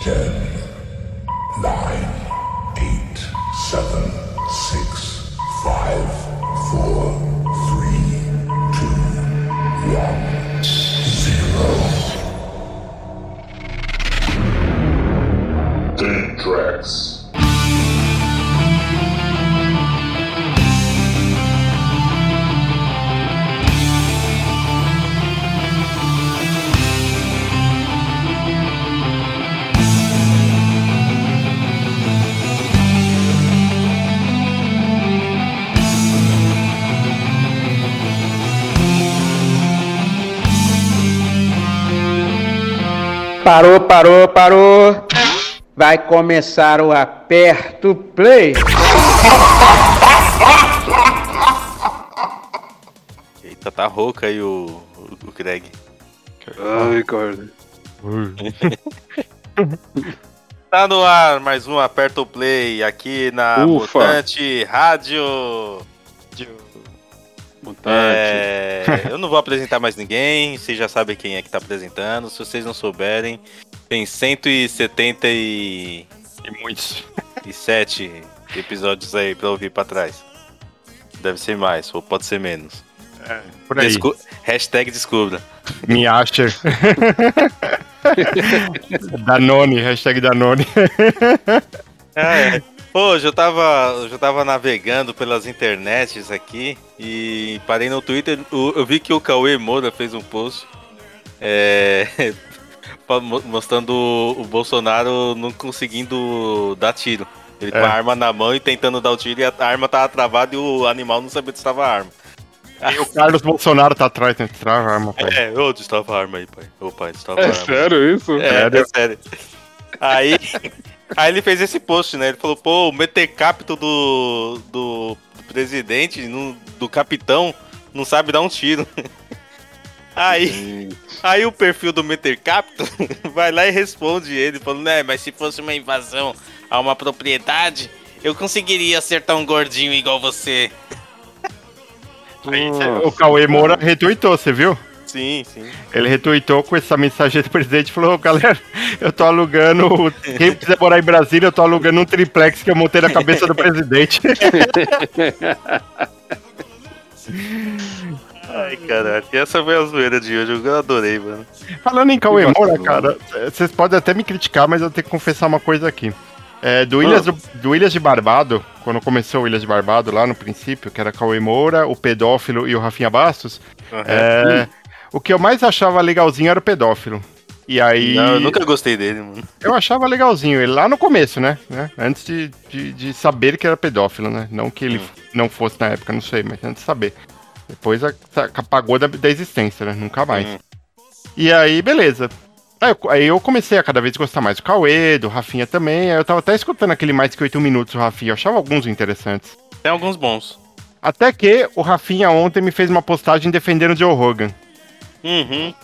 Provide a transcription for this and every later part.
Ten, Parou, parou, parou. Vai começar o aperto play. Eita, tá rouca aí o, o, o Greg. Ai, corda. Tá no ar mais um Aperto Play aqui na Ufa. Mutante Rádio. Mutante. É, eu não vou apresentar mais ninguém, vocês já sabem quem é que tá apresentando. Se vocês não souberem, tem 177 E muitos. episódios aí pra ouvir pra trás. Deve ser mais, ou pode ser menos. Por aí. Descu- Hashtag descubra. Me acha. Danone, hashtag Danone. Ah, é. Hoje eu tava, eu tava navegando pelas internets aqui e parei no Twitter. o- Eu vi que o Cauê Moura fez um post é, mostrando o Bolsonaro não conseguindo dar tiro. Ele com É. a arma na mão e tentando dar o tiro e a arma tava travada e o animal não sabia onde estava a arma. E o Carlos Bolsonaro tá atrás, né? Trava a arma, pai. É, onde estava a arma aí, pai? Ô pai, onde estava a É arma? sério isso? É, Sério? é sério. Aí, aí ele fez esse post, né? Ele falou, pô, o metecapto do, do, do presidente, no- do capitão, não sabe dar um tiro. Aí, aí o perfil do Metercapto vai lá e responde ele, falando, né, mas se fosse uma invasão a uma propriedade, eu conseguiria acertar um gordinho igual você. Aí, cê- o Cauê Moura retweetou, você viu? Sim, sim. Ele retweetou com essa mensagem do presidente e falou: galera, eu tô alugando. Quem quiser morar em Brasília, eu tô alugando um triplex que eu montei na cabeça do presidente. Ai, caralho. E essa foi a zoeira de hoje, eu adorei, mano. Falando em Cauê Moura, cara, eh, vocês podem até me criticar, mas eu tenho que confessar uma coisa aqui. É, do, Ilhas, do, do Ilhas de Barbado, quando começou o Ilhas de Barbado, lá no princípio, que era Cauê Moura, o pedófilo e o Rafinha Bastos, é, o que eu mais achava legalzinho era o pedófilo. E aí. Não, eu nunca gostei dele, mano. Eu achava legalzinho ele lá no começo, né? né? Antes de, de, de saber que era pedófilo, né? Não que ele não fosse na época, não sei, mas antes de saber. Depois a- a- apagou da, da existência, né? Nunca mais. Hum. E aí, beleza. Aí eu, aí eu comecei a cada vez gostar mais do Cauê, do Rafinha também. Aí eu tava até escutando aquele mais que 8 minutos do Rafinha. Eu achava alguns interessantes. Tem alguns bons. Até que o Rafinha ontem me fez uma postagem defendendo o Joe Rogan. Uhum.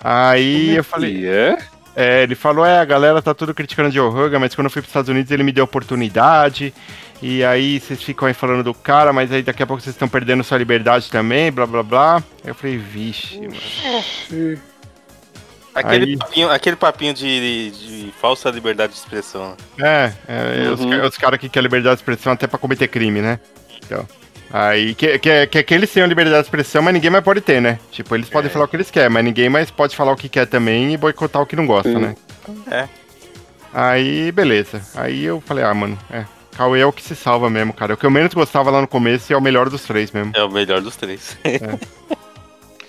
Aí eu falei. E é? É, ele falou, é, a galera tá tudo criticando o Joe Rogan, mas quando eu fui pros Estados Unidos ele me deu oportunidade. E aí vocês ficam aí falando do cara, mas aí daqui a pouco vocês estão perdendo sua liberdade também, blá blá blá. Aí eu falei, vixe, mano. Aquele Aí- papinho, aquele papinho de, de falsa liberdade de expressão. É, é, os, Uhum. ca- os caras que querem liberdade de expressão até pra cometer crime, né? Então. Aí, que, que, que, que eles tenham liberdade de expressão, mas ninguém mais pode ter, né? Tipo, eles podem É. falar o que eles querem, mas ninguém mais pode falar o que quer também e boicotar o que não gosta, Sim. né? É. Aí, beleza. Aí eu falei, ah, mano, é. Cauê é o que se salva mesmo, cara. O que eu menos gostava lá no começo e é o melhor dos três mesmo. É o melhor dos três.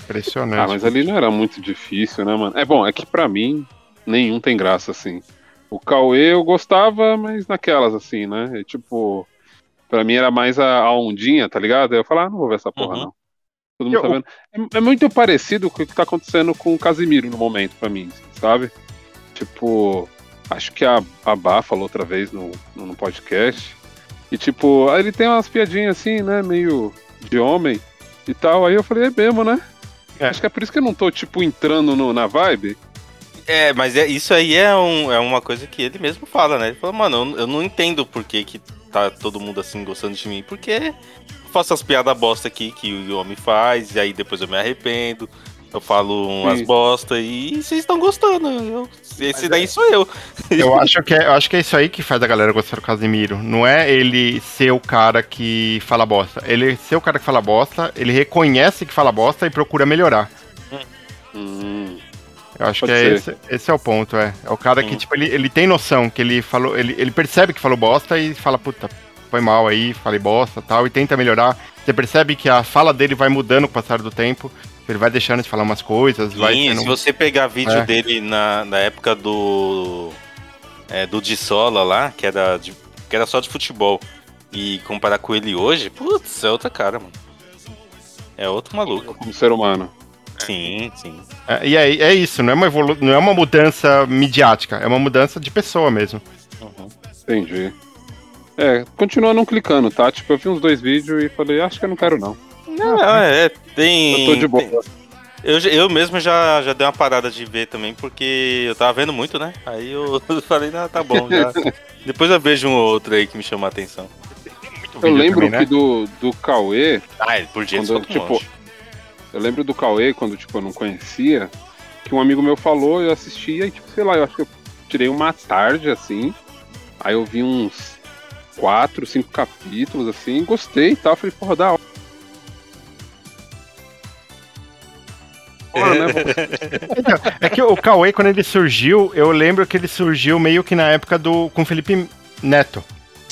Impressionante. Ah, mas ali não era muito difícil, né, mano? É bom, é que pra mim, nenhum tem graça, assim. O Cauê eu gostava, mas naquelas, assim, né? É, tipo, pra mim era mais a, a ondinha, tá ligado? Aí eu falava, ah, não vou ver essa porra, Uhum. não. Todo mundo Eu- tá vendo. É, é muito parecido com o que tá acontecendo com o Casimiro no momento, pra mim, sabe? Tipo, acho que a, a Bá falou outra vez no, no, no podcast. E tipo, aí ele tem umas piadinhas assim, né? Meio de homem e tal. Aí eu falei, é mesmo, né? É. Acho que é por isso que eu não tô, tipo, entrando no- na vibe. É, mas é, isso aí é, um, é uma coisa que ele mesmo fala, né? Ele fala, mano, eu, eu não entendo por que, que tá todo mundo assim gostando de mim. Porque eu faço as piadas bosta aqui que o homem faz, e aí depois eu me arrependo. Eu falo umas Sim. bosta e vocês estão gostando. Eu- esse daí sou eu. Eu acho, que é, eu acho que é isso aí que faz a galera gostar do Casimiro. Não é ele ser o cara que fala bosta. Ele ser o cara que fala bosta, ele reconhece que fala bosta e procura melhorar. Hum, Eu acho Pode que é esse, esse é o ponto, é. É o cara que, Sim. tipo, ele, ele tem noção que ele falou, ele, ele percebe que falou bosta e fala, puta, foi mal aí, falei bosta tal, e tenta melhorar. Você percebe que a fala dele vai mudando com o passar do tempo, ele vai deixando de falar umas coisas, vai Sim, sendo- se você pegar vídeo É. dele na, na época do. É, do Dissola lá, que era, de- que era só de futebol, e comparar com ele hoje, putz, é outra cara, mano. É outro maluco. como ser humano. Sim, sim. É, e é, é isso, não é, uma evolu não é uma mudança midiática, é uma mudança de pessoa mesmo. Uhum. Entendi. É, continua não clicando, tá? Tipo, eu vi uns dois vídeos e falei, acho que eu não quero não. Não, é, tem. Eu tô de boa. tem- Eu, eu mesmo já, já dei uma parada de ver também, porque eu tava vendo muito, né? Aí eu falei, não, tá bom, já. Depois eu vejo um ou outro aí que me chama a atenção. Eu lembro também, né? que do, do Cauê, Ah, ele por dia Quando, tipo. Eu lembro do Cauê, quando tipo, eu não conhecia, que um amigo meu falou, eu assistia e, tipo, sei lá, eu acho que eu tirei uma tarde, assim, aí eu vi uns quatro, cinco capítulos, assim, gostei e tal, falei, porra, da hora. Né? É que o Cauê, quando ele surgiu, eu lembro que ele surgiu meio que na época do com Felipe Neto.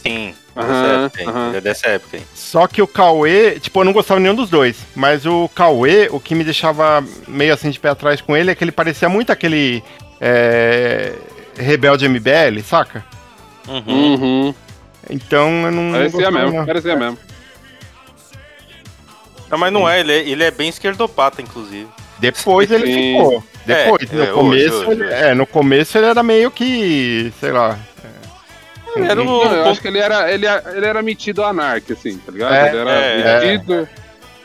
Sim, Aham, dessa época, hein, aham. é dessa época aí. Só que o Cauê, tipo, eu não gostava nenhum dos dois. Mas o Cauê, o que me deixava meio assim de pé atrás com ele é que ele parecia muito aquele é, rebelde MBL, saca? Uhum. Uhum. Então eu não. não Parecia gostava, mesmo, não. parecia mesmo. Não, mas não é, ele é, ele é bem esquerdopata, inclusive. Depois ele ficou. Depois, É, no é, hoje, começo, hoje, ele, hoje. é, no começo ele era meio que, sei lá. Era o Não, eu acho que ele era, ele, ele era metido anarque, assim, tá ligado? É, ele era é, metido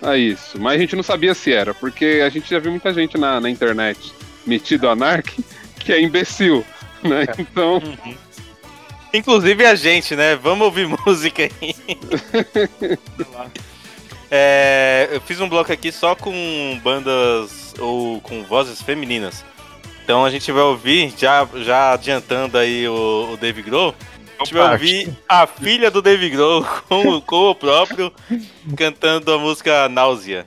a isso. Mas a gente não sabia se era, porque a gente já viu muita gente na, na internet metido anarque que é imbecil, né? Então, Inclusive a gente, né? Vamos ouvir música aí. É, eu fiz um bloco aqui só com bandas ou com vozes femininas. Então a gente vai ouvir, já, já adiantando aí o, o Dave Grohl, a gente vai ouvir a filha do Dave Grohl com, com o próprio cantando a música Náusea.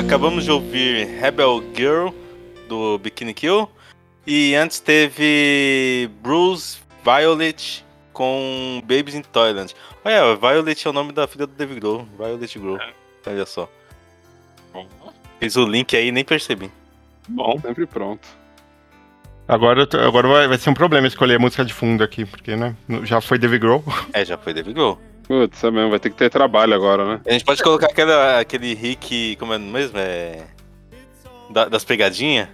acabamos de ouvir Rebel Girl do Bikini Kill. E antes teve Bruce Violet com Babies in Toyland. Olha, Violet é o nome da filha do David Grohl. Violet Grohl. Olha só. Fiz o link aí e nem percebi. Bom, sempre pronto. Agora, agora vai, vai ser um problema escolher a música de fundo aqui, porque, né? Já foi David Grohl. É, já foi David Grohl. Putz, é mesmo, vai ter que ter trabalho agora, né? A gente pode colocar aquela, aquele Rick, como é mesmo? É. da- das pegadinhas?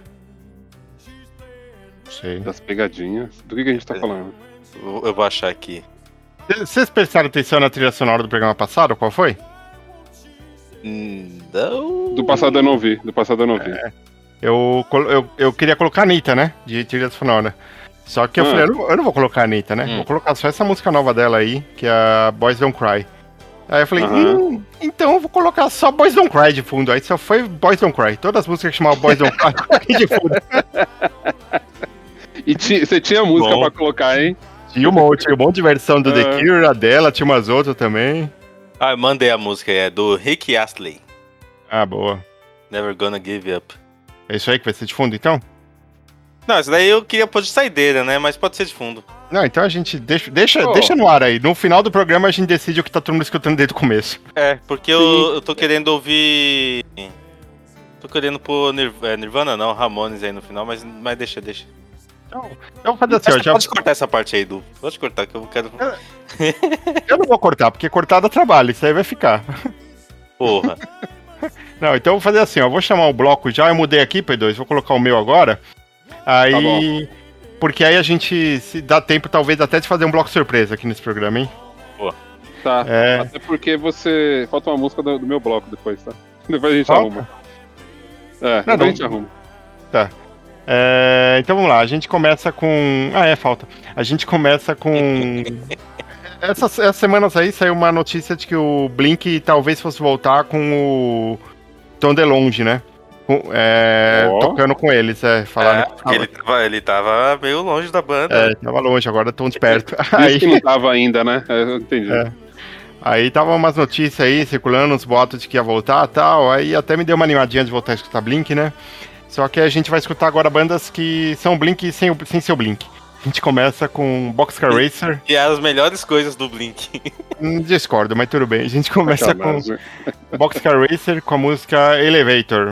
Sei. Das pegadinhas. Do que, que a gente tá falando? Eu eu vou achar aqui. Vocês prestaram atenção na trilha sonora do programa passado? Qual foi? Hum, Não. Do passado eu não vi, do passado eu não vi. Eu, colo- eu, eu queria colocar a Anitta, né? De trilha sonora. Só que eu Ah. falei, eu não, eu não vou colocar a Anitta, né? Hum. Vou colocar só essa música nova dela aí, que é a Boys Don't Cry. Aí eu falei, hum, então eu vou colocar só Boys Don't Cry de fundo. Aí só foi Boys Don't Cry. Todas as músicas que chamavam Boys Don't Cry coloquei de fundo. E ti- você tinha música Bom. pra colocar, hein? Tinha um monte, tinha um monte de versão do The Ah. Cure, a dela, tinha umas outras também. Ah, eu mandei a música, é do Rick Astley. Ah, boa. Never Gonna Give Up. É isso aí que vai ser de fundo, então? Não, isso daí eu queria pôr de saideira, né? Mas pode ser de fundo. Não, então a gente deixa, deixa, Oh. deixa no ar aí. No final do programa a gente decide o que tá todo mundo escutando desde o começo. É, porque eu, eu tô querendo ouvir. Tô querendo pôr Nir- é, Nirvana, não, Ramones aí no final, mas, mas deixa, deixa. Então, eu vou fazer assim, ó, já, Pode cortar essa parte aí, Du. Pode cortar, que eu quero. eu não vou cortar, porque cortar dá trabalho, isso aí vai ficar. Porra. Não, então eu vou fazer assim, ó, eu vou chamar o bloco já, eu mudei aqui, P2, vou colocar o meu agora. Aí. Tá porque aí a gente, se dá tempo, talvez até de fazer um bloco surpresa aqui nesse programa, hein? Tá. É. Até porque você. Falta uma música do, do meu bloco depois, tá? Depois a gente Falta? arruma. É, depois não. a gente arruma. É, então vamos lá, a gente começa com. Ah, é, falta. A gente começa com. Essas, essas semanas aí saiu uma notícia de que o Blink talvez fosse voltar com o Tom DeLonge, né? Com- é, Ó. tocando com eles, é, falando É, que porque ele tava, ele tava meio longe da banda. É, tava longe, agora tão de perto. Aí, que não tava ainda, né? É, Eu entendi. É. aí tava umas notícias aí circulando, uns boatos de que ia voltar e tal. Aí até me deu uma animadinha de voltar a escutar Blink, né? Só que a gente vai escutar agora bandas que são Blink sem, o- sem ser o Blink. A gente começa com Boxcar Racer. E as melhores coisas do Blink. Hum, Discordo, mas tudo bem. A gente começa com Sacanagem. Boxcar Racer com a música Elevator.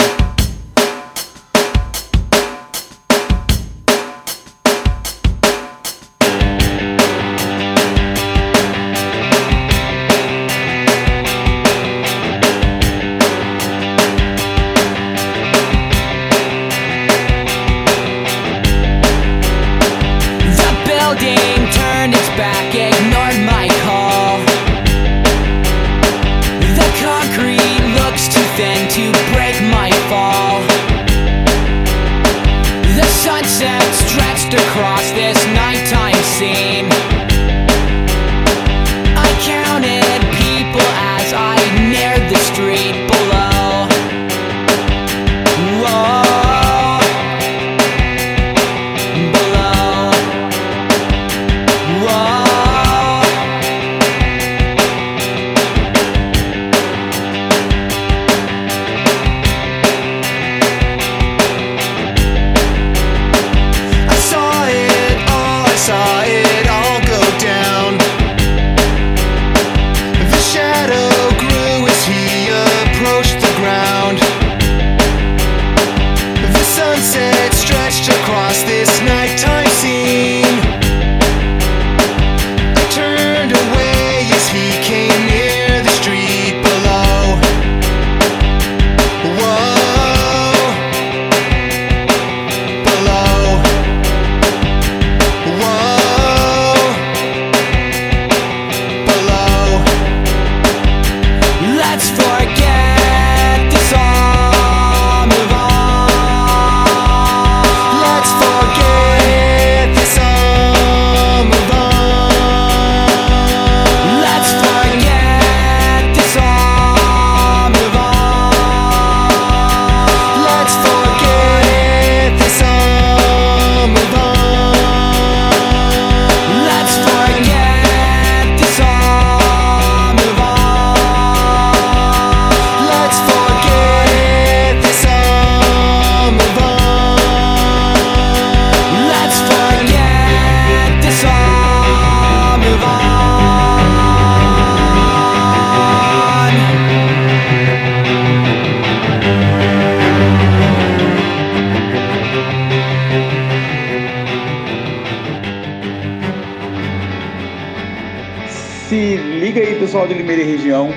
Aí, pessoal de Limeira e região.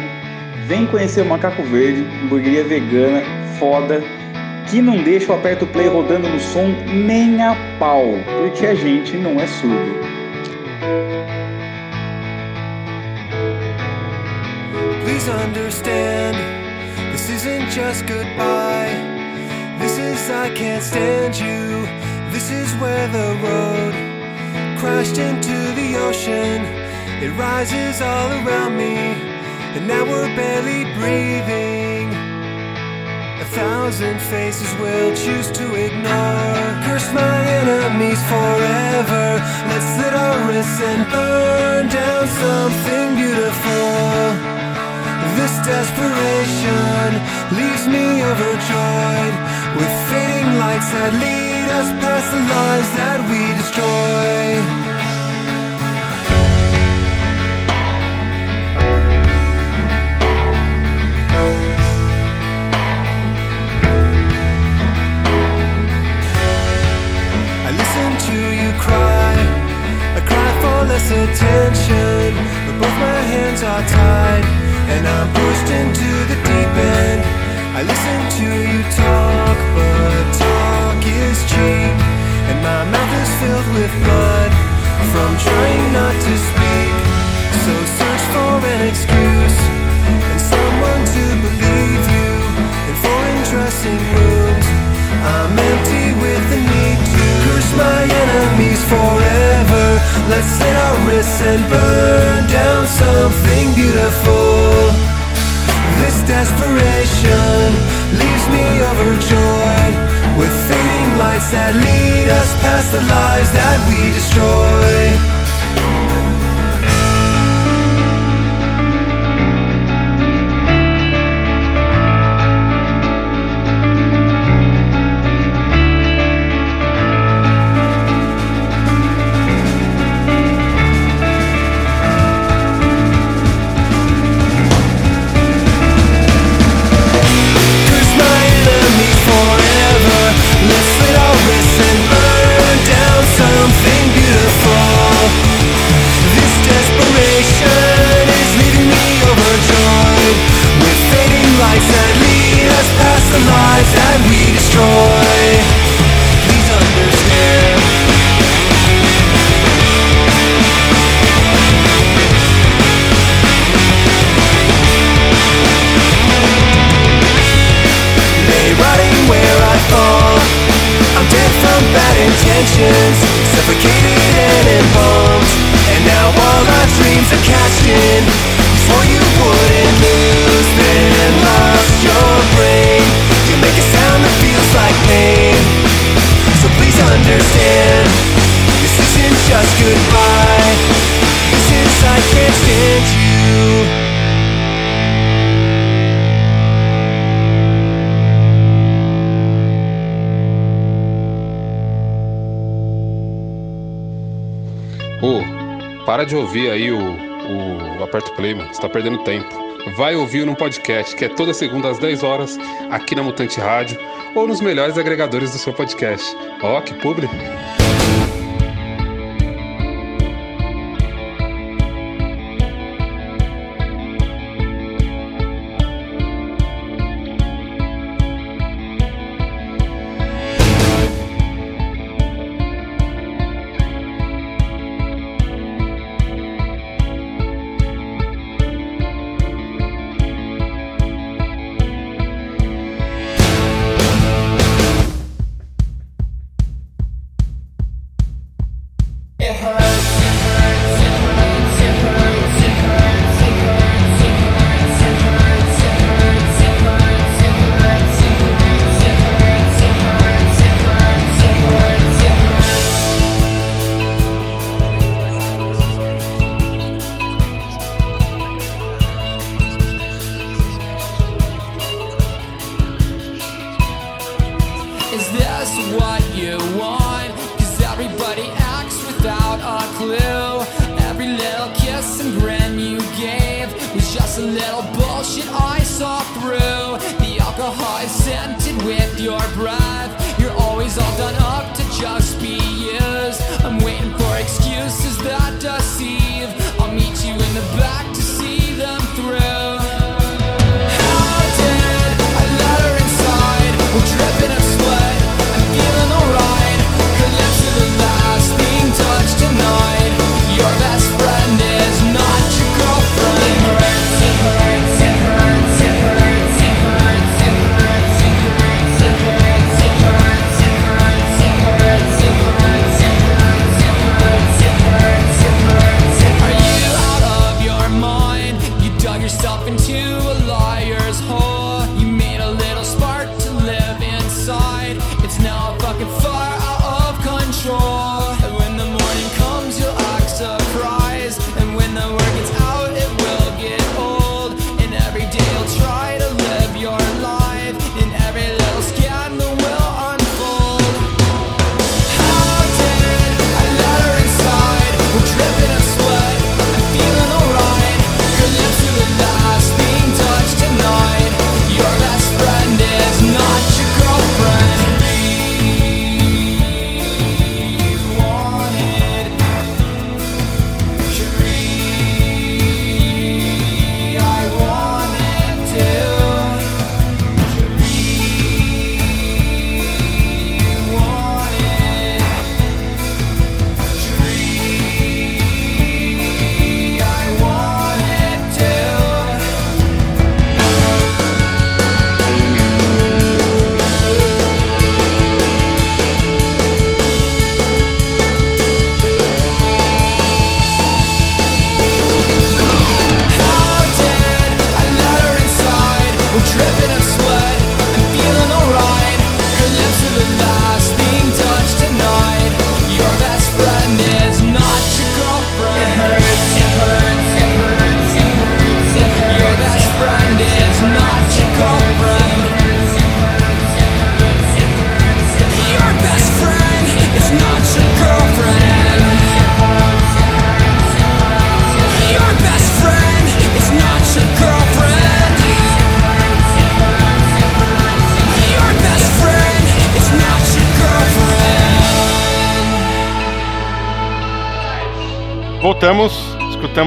Vem conhecer o Macaco Verde, hamburgueria vegana, foda, que não deixa o aperto play rodando no som nem a pau, porque a gente não é surdo. Please understand, this isn't just goodbye. This is I can't stand you. This is where the road crashed into the ocean. It rises all around me, and now we're barely breathing. A thousand faces will choose to ignore. Curse my enemies forever. Let's slit our wrists and burn down something beautiful. This desperation leaves me overjoyed with fading lights that lead us past the lives that we destroy. For less attention, but both my hands are tied, and I'm pushed into the deep end. I listen to you talk, but talk is cheap, and my mouth is filled with blood from trying not to speak. So search for an excuse and someone to believe you in foreign dressing rooms. I'm empty my enemies forever. Let's slit our wrists and burn down something beautiful. This desperation leaves me overjoyed with fading lights that lead us past the lives that we destroy. tá perdendo tempo. Vai ouvir no podcast que é toda segunda às 10 horas aqui na Mutante Rádio ou nos melhores agregadores do seu podcast. Ó, oh, que publi!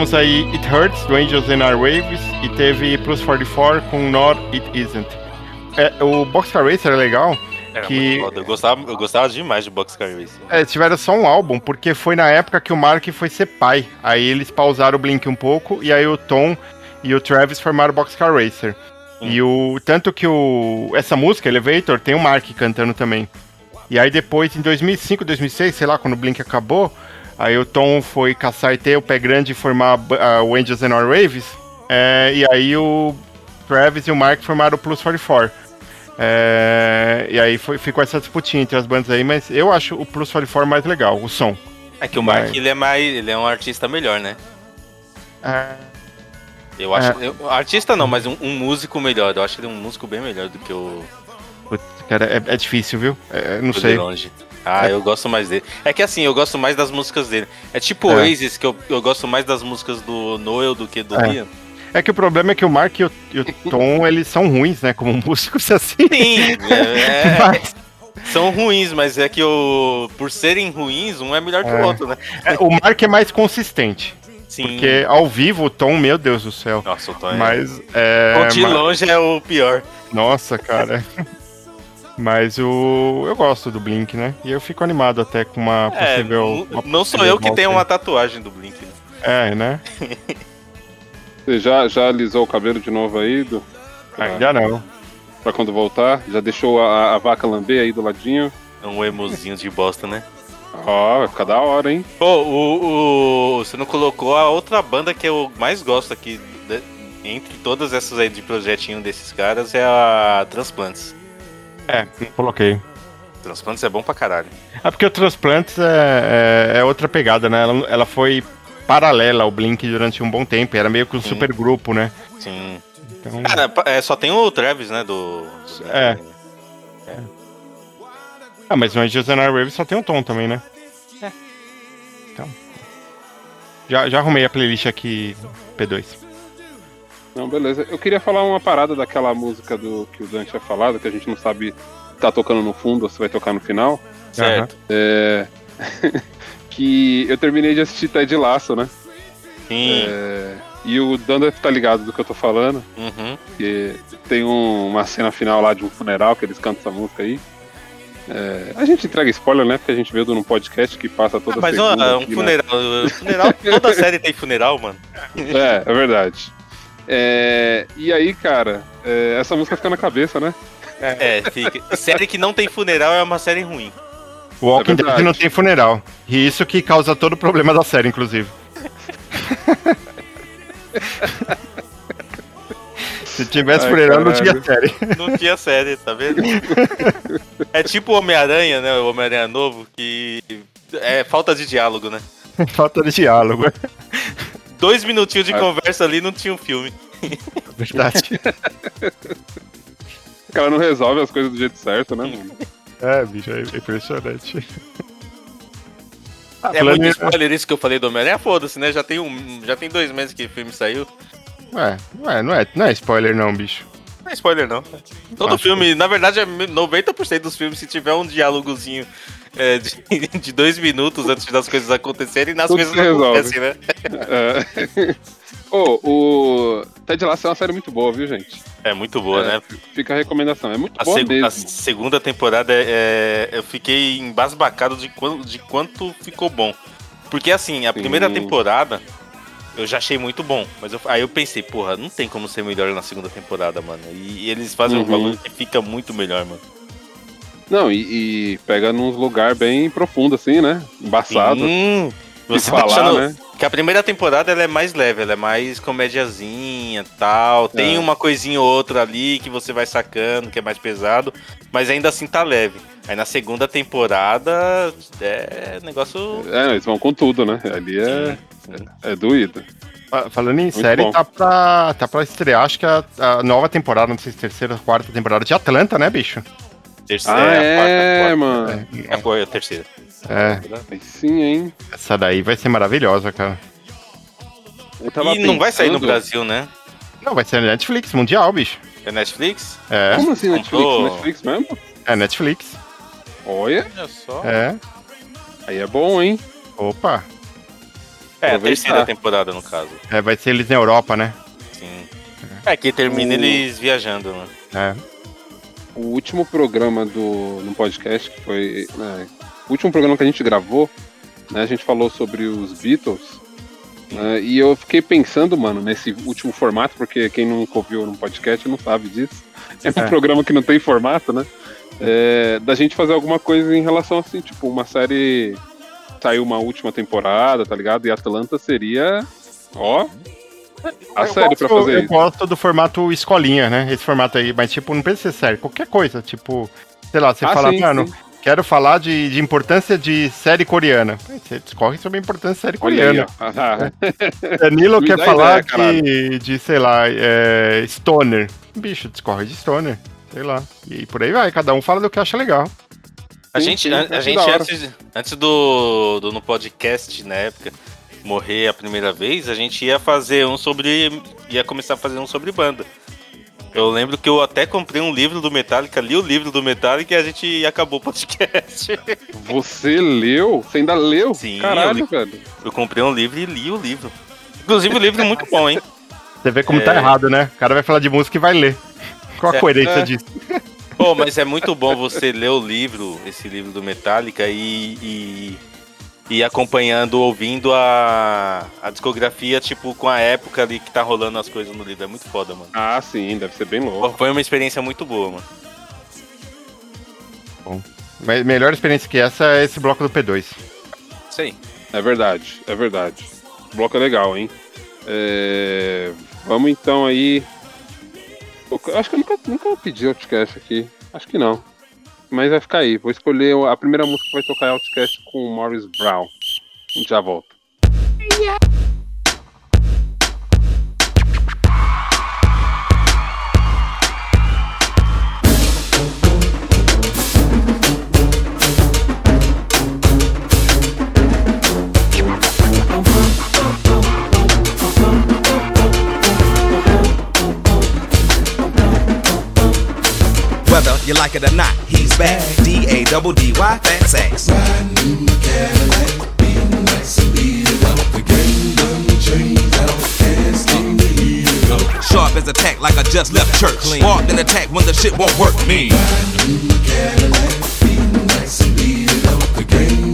Escutamos aí It Hurts, do Angels and Airwaves, e teve Plus 44 com Not It Isn't. É, o Boxcar Racer é legal, Era que. Eu gostava, eu gostava demais de Boxcar Racer. é, tiveram só um álbum, porque foi na época que o Mark foi ser pai. Aí eles pausaram o Blink um pouco, e aí o Tom e o Travis formaram o Boxcar Racer. E o. Tanto que o. Essa música, Elevator, tem o Mark cantando também. E aí depois, em 2005, 2006, sei lá, quando o Blink acabou, aí o Tom foi caçar e ter o pé grande e formar o Angels and Our Waves. É, e aí o Travis e o Mark formaram o Plus 44. É, e aí foi, ficou essa disputinha entre as bandas aí, mas eu acho o Plus 44 mais legal, o som. É que o Mark Mas- ele é mais. ele é um artista melhor, né? É, Eu acho. É. eu- artista não, mas um, um músico melhor. Eu acho ele um músico bem melhor do que o. putz, cara, é, é difícil, viu? É, não sei. De longe. Ah, eu gosto mais dele. É que assim, eu gosto mais das músicas dele. É tipo É. Oasis, que eu, eu gosto mais das músicas do Noel do que do É. Liam. É que o problema é que o Mark e o, e o Tom, eles são ruins, né? Como músicos assim. Sim, é, é, Mas, são ruins, mas é que o, por serem ruins, um é melhor que É. o outro, né? é, o Mark é mais consistente. Sim. Porque ao vivo o Tom, meu Deus do céu. Nossa, o Tom é. Mas é. o de ma- longe é o pior. Nossa, cara. Mas o. Eu gosto do Blink, né? E eu fico animado até com uma É, possível. uma não sou eu que tenho uma tatuagem do Blink. Né? É, né? Você já, já alisou o cabelo de novo aí, do, Ainda não. pra quando voltar? Já deixou a, a vaca lamber aí do ladinho? É um emozinho de bosta, né? Ó, vai ficar da hora, hein? Pô, o, o- você não colocou a outra banda que eu mais gosto aqui, de- entre todas essas aí de projetinho desses caras, é a Transplantes. É, não coloquei. Transplantes é bom pra caralho. É porque o Transplantes é, é, é outra pegada, né? Ela, ela foi paralela ao Blink durante um bom tempo. Era meio que um Sim. super grupo, né? Sim. Então, Cara, é, só tem o Travis, né, do... do É. Ah, mas no Angels and Airwaves só tem o Tom também, né? É. Então. Já, já arrumei a playlist aqui, P2. Não, beleza. Eu queria falar uma parada daquela música do que o Dan tinha falado, que a gente não sabe se tá tocando no fundo ou se vai tocar no final. Certo. É. que eu terminei de assistir Ted Laço, né? Sim. É, E o Dan deve estar ligado do que eu tô falando. Uhum. Que tem um- uma cena final lá de um funeral que eles cantam essa música aí. É, a gente entrega spoiler, né? Porque a gente veio num podcast que passa toda Ah, mas segunda um aqui, né? funeral, funeral, toda série tem funeral, mano. É, é verdade. É, e aí, cara, é, essa música fica na cabeça, né? É, fica. Série que não tem funeral é uma série ruim. O Walking É Dead não tem funeral. E isso que causa todo o problema da série, inclusive. Se tivesse Ai, funeral, não tinha série. Não tinha série, tá vendo? É tipo o Homem-Aranha, né? O Homem-Aranha novo, que é falta de diálogo, né? Falta de diálogo. Dois minutinhos de Ah. conversa ali não tinha um filme. Verdade. O cara não resolve as coisas do jeito certo, né, mano? É, bicho, é impressionante. Ah, É falando muito spoiler isso que eu falei do Homem-Aranha, foda-se, né? Já tem, um, já tem dois meses que o filme saiu. Ué, ué, não é, não é spoiler não, bicho. Não é spoiler, não. Todo Acho filme, na verdade, é 90% dos filmes, se tiver um diálogozinho é, de, de dois minutos antes das coisas acontecerem, nas Tudo coisas acontecem, né? É. Ô, o Ted Lasso é uma série muito boa, viu, gente? É muito boa, É, né? Fica a recomendação. É muito A, boa seg- mesmo. a segunda temporada, é, eu fiquei embasbacado de, quan- de quanto ficou bom. Porque, assim, a primeira Sim. temporada eu já achei muito bom. Mas eu- aí eu pensei, porra, não tem como ser melhor na segunda temporada, mano. E, e eles fazem um Uhum. bagulho que fica muito melhor, mano. Não, e, e pega num lugar bem profundo, assim, né? Embaçado. Hum, de você tá falar, achando né? que a primeira temporada ela é mais leve, ela é mais comédiazinha tal. Tem É. uma coisinha ou outra ali que você vai sacando, que é mais pesado, mas ainda assim tá leve. Aí na segunda temporada é negócio. É, eles vão com tudo, né? Ali é, é, é doído. Fa- Falando em Muito série, bom. tá pra, tá pra estrear, acho que a, a nova temporada, não sei se terceira ou quarta temporada de Atlanta, né, bicho? Terceira, Ah, quarta, é, a quarta. mano. É a quarta, a terceira. É, Aí sim, hein? essa daí vai ser maravilhosa, cara. E não vai sair no pensando- Brasil, né? Não, vai ser na Netflix, mundial, bicho. É Netflix? É, Como assim Netflix? Comprou. Netflix mesmo? é Netflix. Olha, Olha só. É, aí é bom, hein? opa. É, a terceira temporada, no caso. É, vai ser eles na Europa, né? Sim. É, que termina O- eles viajando, né? É. O último programa do no podcast, que foi. né, o último programa que a gente gravou, né, a gente falou sobre os Beatles. né, e eu fiquei pensando, mano, nesse último formato, porque quem nunca ouviu no podcast não sabe disso. É um É. programa que não tem formato, né? É, da gente fazer alguma coisa em relação assim, tipo, uma série. Saiu uma última temporada, tá ligado? E Atlanta seria. Ó. A Eu série pra gosto- fazer Eu isso. gosto do formato escolinha, né? Esse formato aí, mas tipo, não precisa ser sério. Qualquer coisa, tipo, sei lá, você Ah, fala, mano, quero falar de, de importância de série coreana. Você discorre sobre a importância de série coreana. ó. Ah, Danilo quer falar ideia, de, de, sei lá, é, Stoner. Bicho, discorre de Stoner. Sei lá. E por aí vai, cada um fala do que acha legal. A Sim, gente, sim, a, a gente antes, antes do, do no podcast, na época, morrer a primeira vez, a gente ia fazer um sobre. ia começar a fazer um sobre banda. Eu lembro que eu até comprei um livro do Metallica, li o livro do Metallica e a gente acabou o podcast. Você leu? Você ainda leu? Sim, Caralho, eu li. velho. Eu comprei um livro e li o livro. Inclusive o livro é muito bom, hein? Você vê como É. tá errado, né? O cara vai falar de música e vai ler. Qual a É, coerência é. disso? Pô, mas é muito bom você ler o livro, esse livro do Metallica, e, e, e ir acompanhando, ouvindo a, a discografia, tipo, com a época ali que tá rolando as coisas no livro. É muito foda, mano. Ah, sim, deve ser bem Pô, louco. Foi uma experiência muito boa, mano. Mas melhor experiência que essa é esse bloco do P2. Isso aí. É verdade, é verdade. O bloco é legal, hein? É, Vamos então aí. Acho que eu nunca, nunca pedi Outcast aqui. Acho que não. Mas vai ficar aí. Vou escolher a primeira música que vai tocar é Outcast com o Morris Brown. Já volta. Whether you like it or not, he's back. D A double D Y Fat sacks. Brand new Cadillac, being nice and beat it up. The game done changed out, hands came to heat it up. Sharp as a tack, like I just left church. Clean. Barked and attack when the shit won't work me. Brand new Cadillac, being nice and beat it up. The game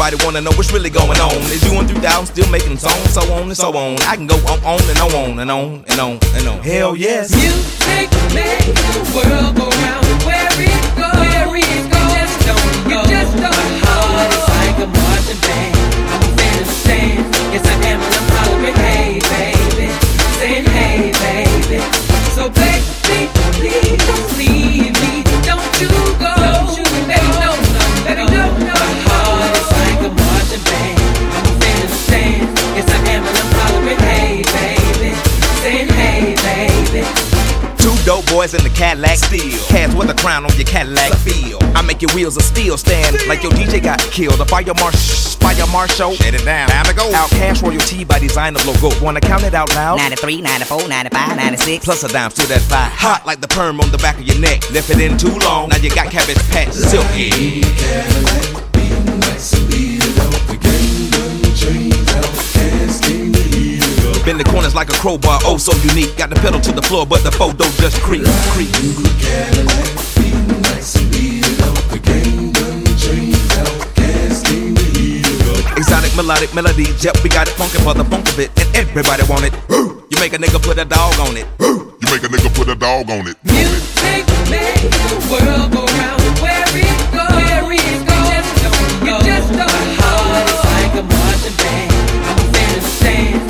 everybody wanna know what's really going on. Is you and through down still making songs, so on and so on. I can go on, on and on and on and on and on. Hell yes. Music makes the world go round. Where it goes, where it goes, you just don't know. You just don't My heart is like a marching band. I'm a fan of the stand. Yes, I am, and I'm hollering, hey, baby. Saying, hey, baby. So, baby, please don't leave me. Don't you go. Boys in the Cadillac. Steel. Cats with a crown on your Cadillac. Feel. I make your wheels of steel stand like your DJ got killed. The fire marsh, fire marshal. Shut it down. Time to go. Out cash royalty by design of logo. Wanna count it out loud? 93, 94, 95, 96. Plus a dime to that five. Hot like the perm on the back of your neck. Left it in too long. Now you got cabbage patch silky. Bend the corners like a crowbar, oh so unique. Got the pedal to the floor, but the photo just creep, creep. Exotic melodic melody, yep, we got it funky for the funk of it, and everybody want it. You make a nigga put a dog on it. You make a nigga put a dog on it. Music makes the world go round. Where it goes, where it goes, you just don't know. My heart is like a marching band. I'm a fan of the stand.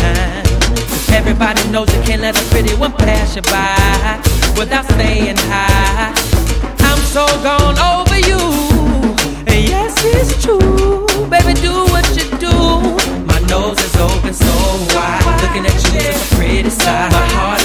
Everybody knows you can't let a pretty one pass you by without saying hi. I'm so gone over you, and yes, it's true. Baby, do what you do. My nose is open so wide, looking at you from the pretty side. My heart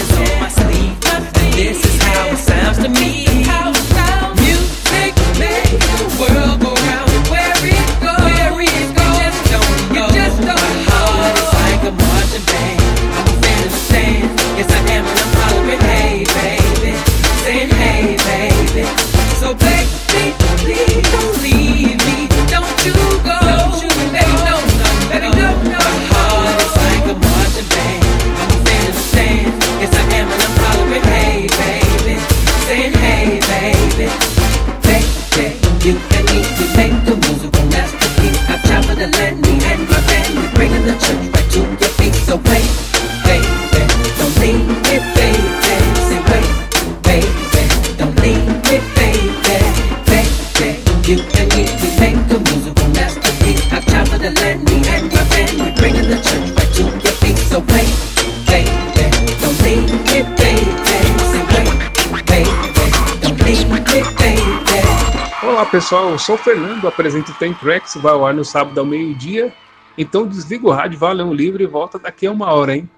pessoal, eu sou o Fernando, apresento o Tem vai ao ar no sábado ao meio-dia. Então desliga o rádio, valeu livro e volta daqui a uma hora, hein?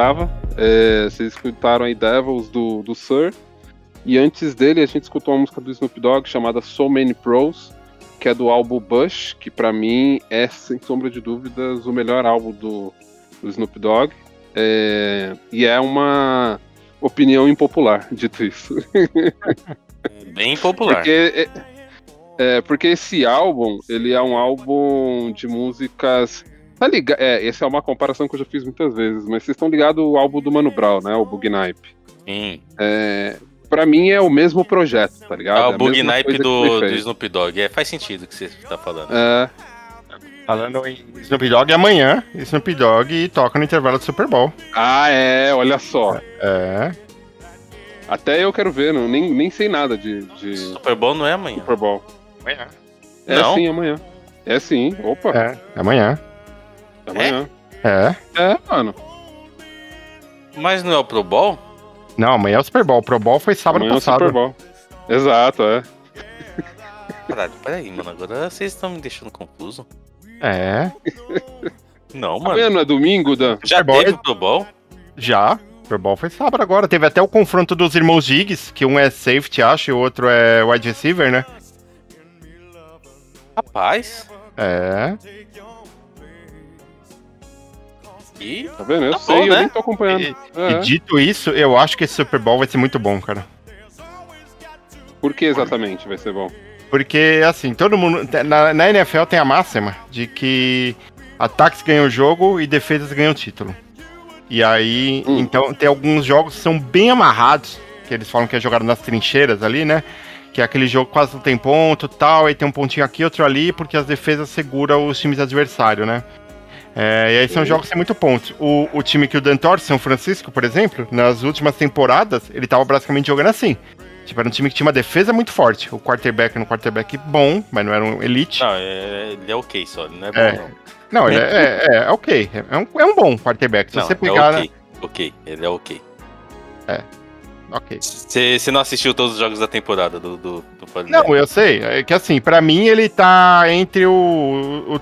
Falei que a gente voltava. É, vocês escutaram aí Devils do, do Sir. E antes dele, a gente escutou uma música do Snoop Dogg chamada So Many Pros, que é do álbum Bush, que pra mim é, sem sombra de dúvidas, o melhor álbum do, do Snoop Dogg. É, e é uma opinião impopular, dito isso. Bem popular. Porque, é, é, porque esse álbum, ele é um álbum de músicas. Tá ligado? É, essa é uma comparação que eu já fiz muitas vezes, mas vocês estão ligados ao álbum do Mano Brown, né? O Bug Nipe. Sim. É, pra mim é o mesmo projeto, tá ligado? Ah, É o a bug mesma naipe coisa que do, do. Snoop Dogg. É, faz sentido o que você tá falando. É. Falando em Snoop Dogg, amanhã Snoop Dogg toca no intervalo do Super Bowl. Ah, é, olha só. É. Até eu quero ver, não, nem, nem sei nada de, de Super Bowl não é amanhã. Super Bowl. Amanhã. É Não? sim, amanhã. É sim, opa. É, amanhã. Amanhã. É. É, mano. Mas não é o Pro Bowl? Não, amanhã é o Super Bowl. O Pro Bowl foi sábado Amanhã é o passado. Super Bowl. Exato, é. Caralho, peraí, mano. Agora vocês estão me deixando confuso. É. Não, mano. Amanhã não é domingo, Dan? Já Super Bowl teve é- o Pro Bowl? Já. Super Bowl foi sábado agora. Teve até o confronto dos irmãos Diggs, que um é safety, acho, e o outro é wide receiver, né? Rapaz. É. E Tá vendo? Eu Tá sei, bom, eu né? nem tô acompanhando. E, É. e dito isso, eu acho que esse Super Bowl vai ser muito bom, cara. Por que exatamente vai ser bom? Porque, assim, todo mundo. Na, na NFL tem a máxima de que ataques ganham o jogo e defesas ganham o título. E aí, Hum. então, tem alguns jogos que são bem amarrados, que eles falam que é jogado nas trincheiras ali, né? Que é aquele jogo que quase não tem ponto tal, aí tem um pontinho aqui, outro ali, porque as defesas seguram os times adversários, né? É, e aí são jogos sem muito pontos. O, o time que o Dan torce, São Francisco, por exemplo, nas últimas temporadas, ele tava basicamente jogando assim. Tipo, era um time que tinha uma defesa muito forte. O quarterback era um quarterback bom, mas não era um elite. Não, é, ele é ok só, ele não é bom É. não. Não, ele é, é, é, é ok. É um, é um bom quarterback. Se Não, você é pegar. ok. Ok, ele é ok. Ok. Você não assistiu todos os jogos da temporada do, do, do 49ers? Não, eu sei. É que assim, pra mim ele tá entre o, o,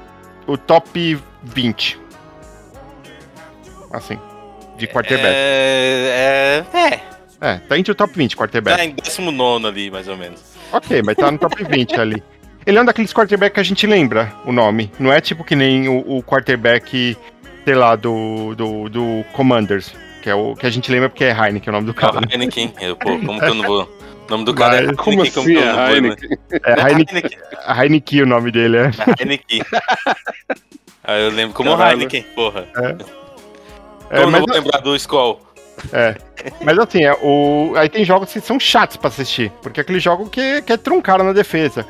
o top 20. Assim, de quarterback. É, é, é. É, tá entre o top 20 quarterback. Tá em 19 ali, mais ou menos. Ok, mas tá no top 20 ali. Ele é um daqueles quarterback que a gente lembra o nome. Não é tipo que nem o, o quarterback sei lá, do, do, do Commanders, que é o que a gente lembra porque é Heineken, é o nome do cara. né? Heineken. Eu, pô, como que eu não vou. O nome do cara é Mas- Heineken, como que assim eu é né? Heineken? É Heineken, Heineken o nome dele, é. Heineken. Ah, eu lembro como Caralho. Heineken, porra. É. Como É, eu não vou lembrar do Skol? É. Mas assim, é, o... aí tem jogos que são chatos pra assistir, porque é aquele jogo que, que é truncar na defesa.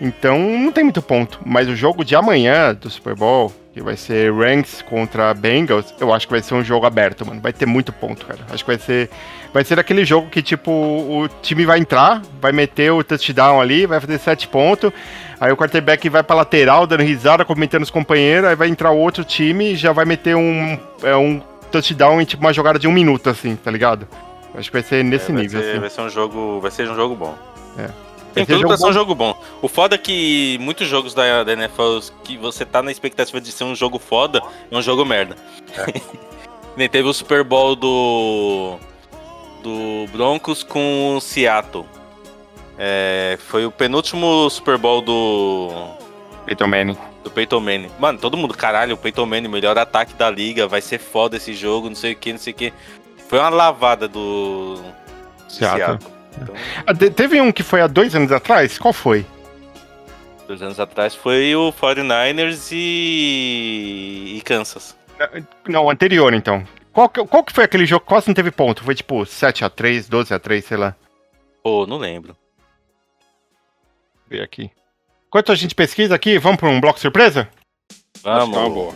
Então não tem muito ponto. Mas o jogo de amanhã do Super Bowl, que vai ser Ranks contra Bengals, eu acho que vai ser um jogo aberto, mano. Vai ter muito ponto, cara. Acho que vai ser. Vai ser aquele jogo que, tipo, o time vai entrar, vai meter o touchdown ali, vai fazer sete pontos. Aí o quarterback vai pra lateral, dando risada, comentando os companheiros, aí vai entrar outro time e já vai meter um, é, um touchdown em tipo uma jogada de um minuto, assim, tá ligado? Acho que vai ser nesse É, vai nível, ser, assim. Vai ser um jogo. Vai ser um jogo bom. É. Tem tudo pra ser um jogo bom. O foda é que muitos jogos da, da NFL que você tá na expectativa de ser um jogo foda, é um jogo merda. Nem teve o Super Bowl do. do Broncos com o Seattle. É, foi o penúltimo Super Bowl do. Peyton Manning. Do Peyton Manning. Mano, todo mundo, caralho, o Peyton Manning, melhor ataque da liga, vai ser foda esse jogo, não sei o que, não sei o que. Foi uma lavada do. do Seattle. Ah, te- teve um que foi há dois anos atrás? Qual foi? Dois anos atrás foi o 49ers e. e Kansas. Não, o anterior, então. Qual que, qual que foi aquele jogo que quase não teve ponto? Foi tipo 7x3, 12x3, sei lá. Pô, não lembro. Ver aqui. Enquanto a gente pesquisa aqui, vamos para um bloco surpresa? Vamos. Tá boa.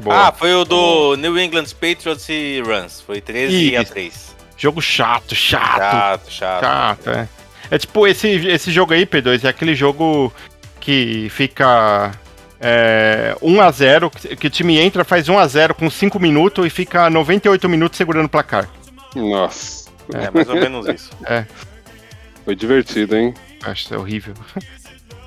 Boa. Ah, foi o do New England Patriots e Rams. Foi 13 a Isso. 3. Jogo chato, chato. Chato, chato. Chato, é. É tipo, esse, esse jogo aí, P2, é aquele jogo que fica é, 1x0, que, que o time entra, faz 1x0 com 5 minutos e fica 98 minutos segurando o placar. Nossa. É, mais ou menos isso. É. Foi divertido, hein? Acho isso é horrível.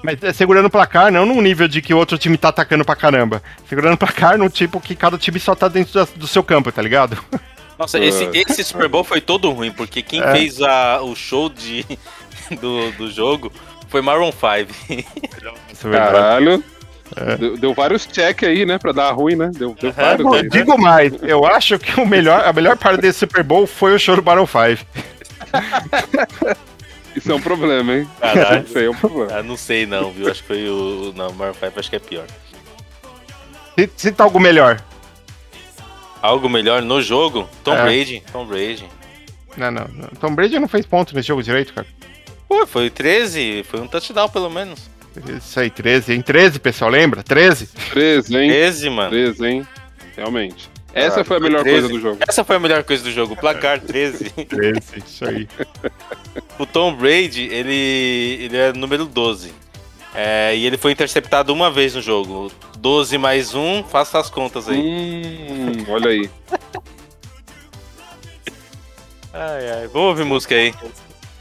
Mas é segurando o placar, não num nível de que o outro time tá atacando pra caramba. Segurando o placar no tipo que cada time só tá dentro da- do seu campo, tá ligado? Nossa, esse, esse Super Bowl foi todo ruim, porque quem É. fez a, o show de, do, do jogo foi Maroon 5. Caralho. É. Deu, deu vários check aí, né? Pra dar ruim, né? Deu, deu vários Pô, aí. né? digo mais, eu acho que o melhor, a melhor parte desse Super Bowl foi o show do Battle 5. Isso é um problema, hein? Caralho. Isso aí é um problema. Ah, não sei não, viu? Acho que foi o. Não, Maroon 5 acho que é pior. Cita algo melhor. Algo melhor no jogo? Tom É. Brady. Tom Brady. Não, não, não. Tom Brady não fez ponto nesse jogo direito, cara. Pô, foi 13, foi um touchdown pelo menos. Isso aí, 13, hein? 13, pessoal, lembra? 13? 13, hein? 13, mano. 13, hein? Realmente. Essa Caralho, foi a melhor 13. coisa do jogo. Essa foi a melhor coisa do jogo, placar 13. 13, isso aí. O Tom Brady, ele, ele é número 12. É, e ele foi interceptado uma vez no jogo. 12 mais 1, faça as contas aí. Hum, olha aí. Ai, ai. Vamos ouvir música aí.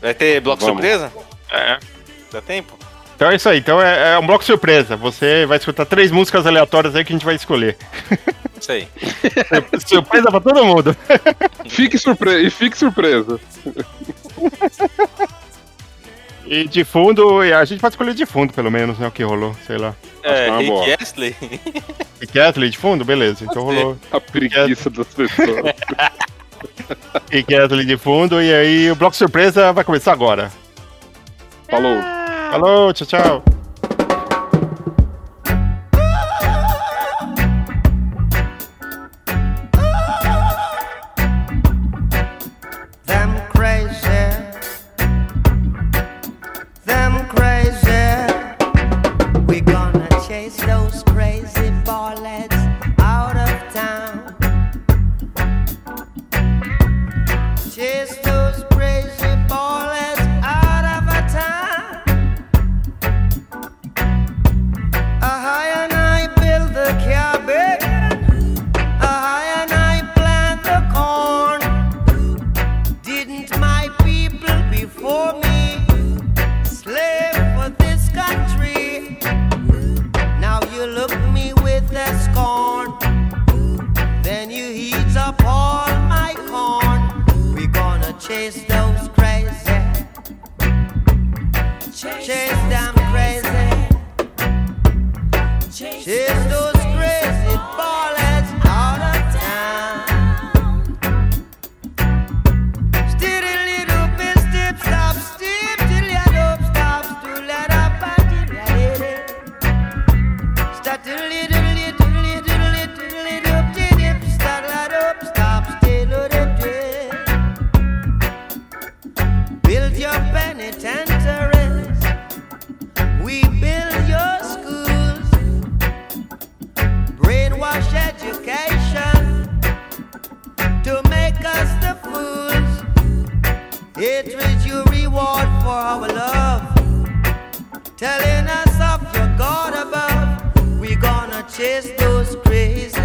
Vai ter bloco Vamos. surpresa? É. Dá tempo? Então é isso aí. Então é, é um bloco surpresa. Você vai escutar três músicas aleatórias aí que a gente vai escolher. Isso aí. surpresa pra todo mundo. Fique surpresa. E fique surpresa. E de fundo, e a gente pode escolher de fundo, pelo menos, né? O que rolou, sei lá. É, que é. Rick Astley. E Kathleen de fundo? Beleza, então rolou. A preguiça das pessoas. E Kathleen de fundo, e aí o bloco surpresa vai começar agora. Falou. Falou, tchau, tchau. Hatred you reward for our love. Telling us of your God above. We gonna chase those crazy.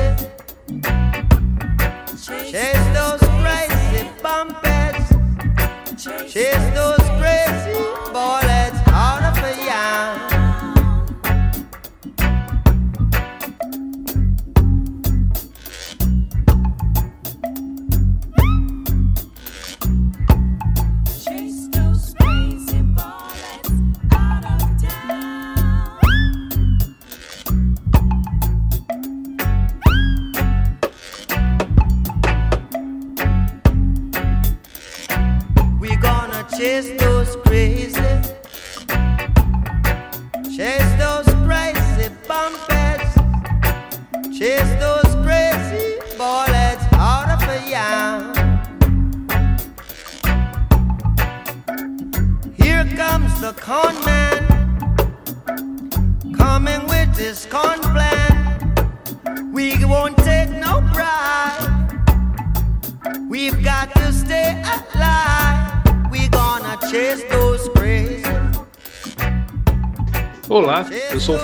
Chase those crazy bumpets. Chase those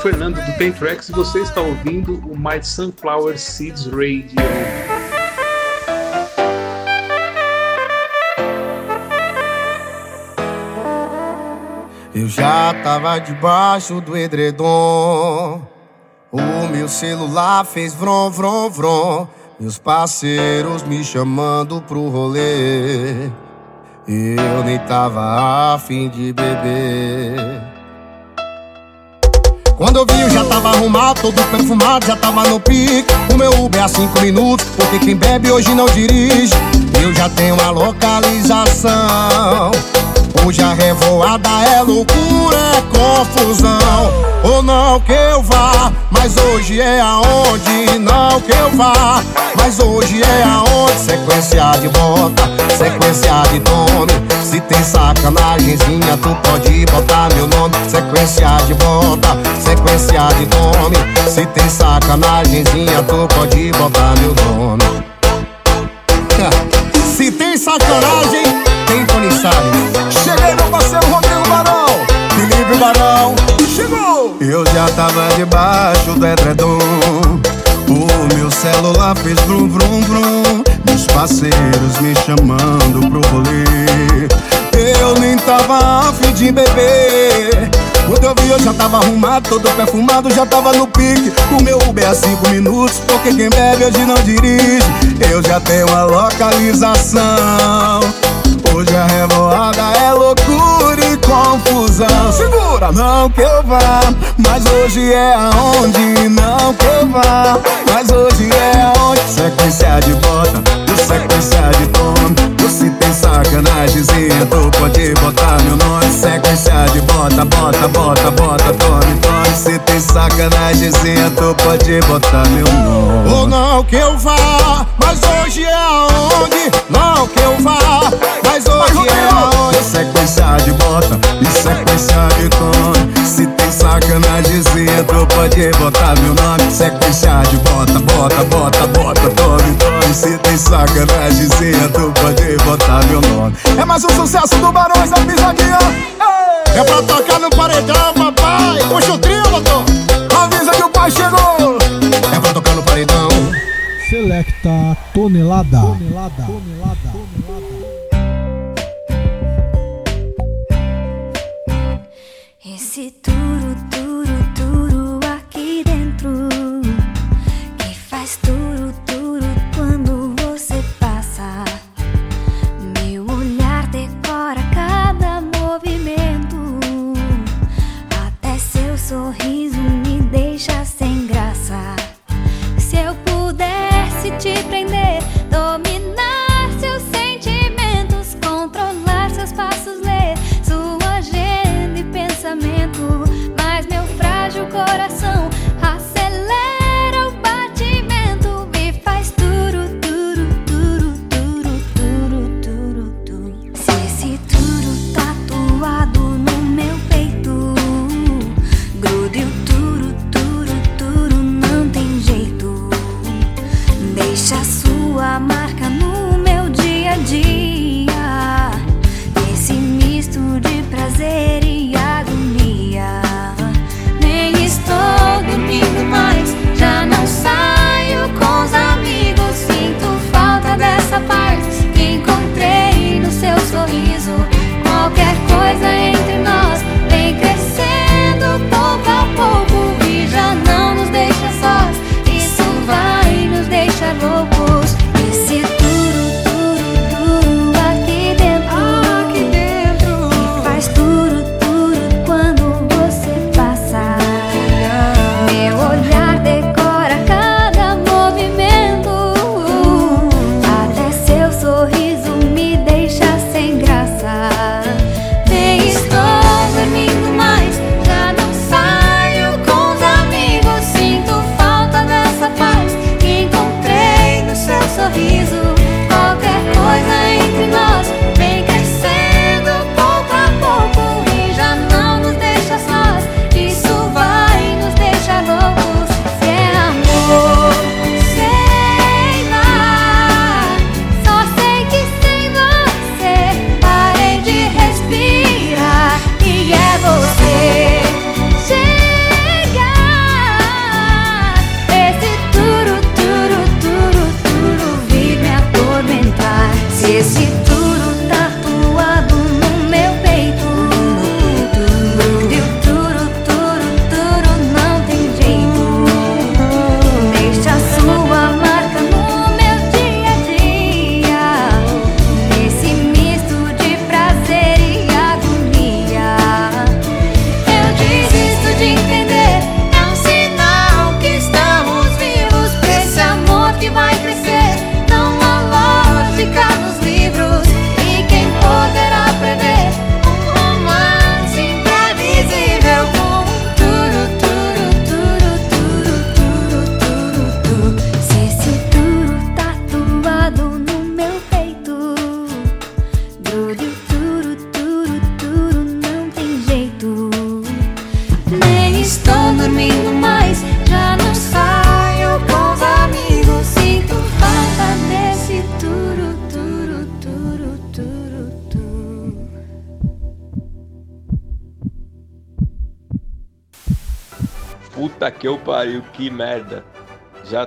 Fernando do Pentrax e você está ouvindo o My Sunflower Seeds Radio. Eu já tava debaixo do edredom. O meu celular fez vrom, vrom, vrom. Meus parceiros me chamando pro rolê. Eu nem tava afim de beber. Todo perfumado, já tava no pique. O meu Uber a cinco minutos, porque quem bebe hoje não dirige. Eu já tenho a localização. Hoje a revoada é loucura, é confusão. Ou não que eu vá, mas hoje é aonde. Não que eu vá, mas hoje é aonde. Sequência de bota, sequência de tome. Se tem sacanagemzinha, tu pode botar meu nome. Sequência de bota, sequência de tome. Se tem sacanagemzinha, tu pode botar meu nome. Se tem sacanagem, Tony Salles. Cheguei, meu parceiro Rodrigo Barão. Felipe Barão. Chegou! Eu já tava debaixo do edredom. O meu celular fez vrum, vrum, vrum. Meus parceiros me chamando pro rolê. Eu nem tava afim de beber. Quando eu vi, eu já tava arrumado, todo perfumado, já tava no pique. O meu Uber é cinco minutos, porque quem bebe hoje não dirige. Eu já tenho a localização. Hoje a revoada é loucura e confusão. Segura, não que eu vá, mas hoje é aonde. Não que eu vá, mas hoje é aonde. Sequência de bota, sequência de tome. Se tem sacanagemzinha, tu pode botar meu nome. Sequência de bota, bota, bota, bota, tome, tome. Se tem sacanagemzinha, tu pode botar meu nome. Ou não que eu vá, mas hoje é aonde. Não que eu vá, mas hoje é aonde. Sequência de bota e sequência de tome. Se tem sacanagemzinha, tu pode botar meu nome. Sequência de bota, bota, bota, bota, tome, tome. Se tem sacanagemzinha, tu pode botar meu nome. É mais um sucesso do Barões da Pisadinha. É pra tocar no paredão, papai. Puxa o trio, doutor. Avisa que o pai chegou. É pra tocar no paredão. Selecta tonelada. Tonelada. Esse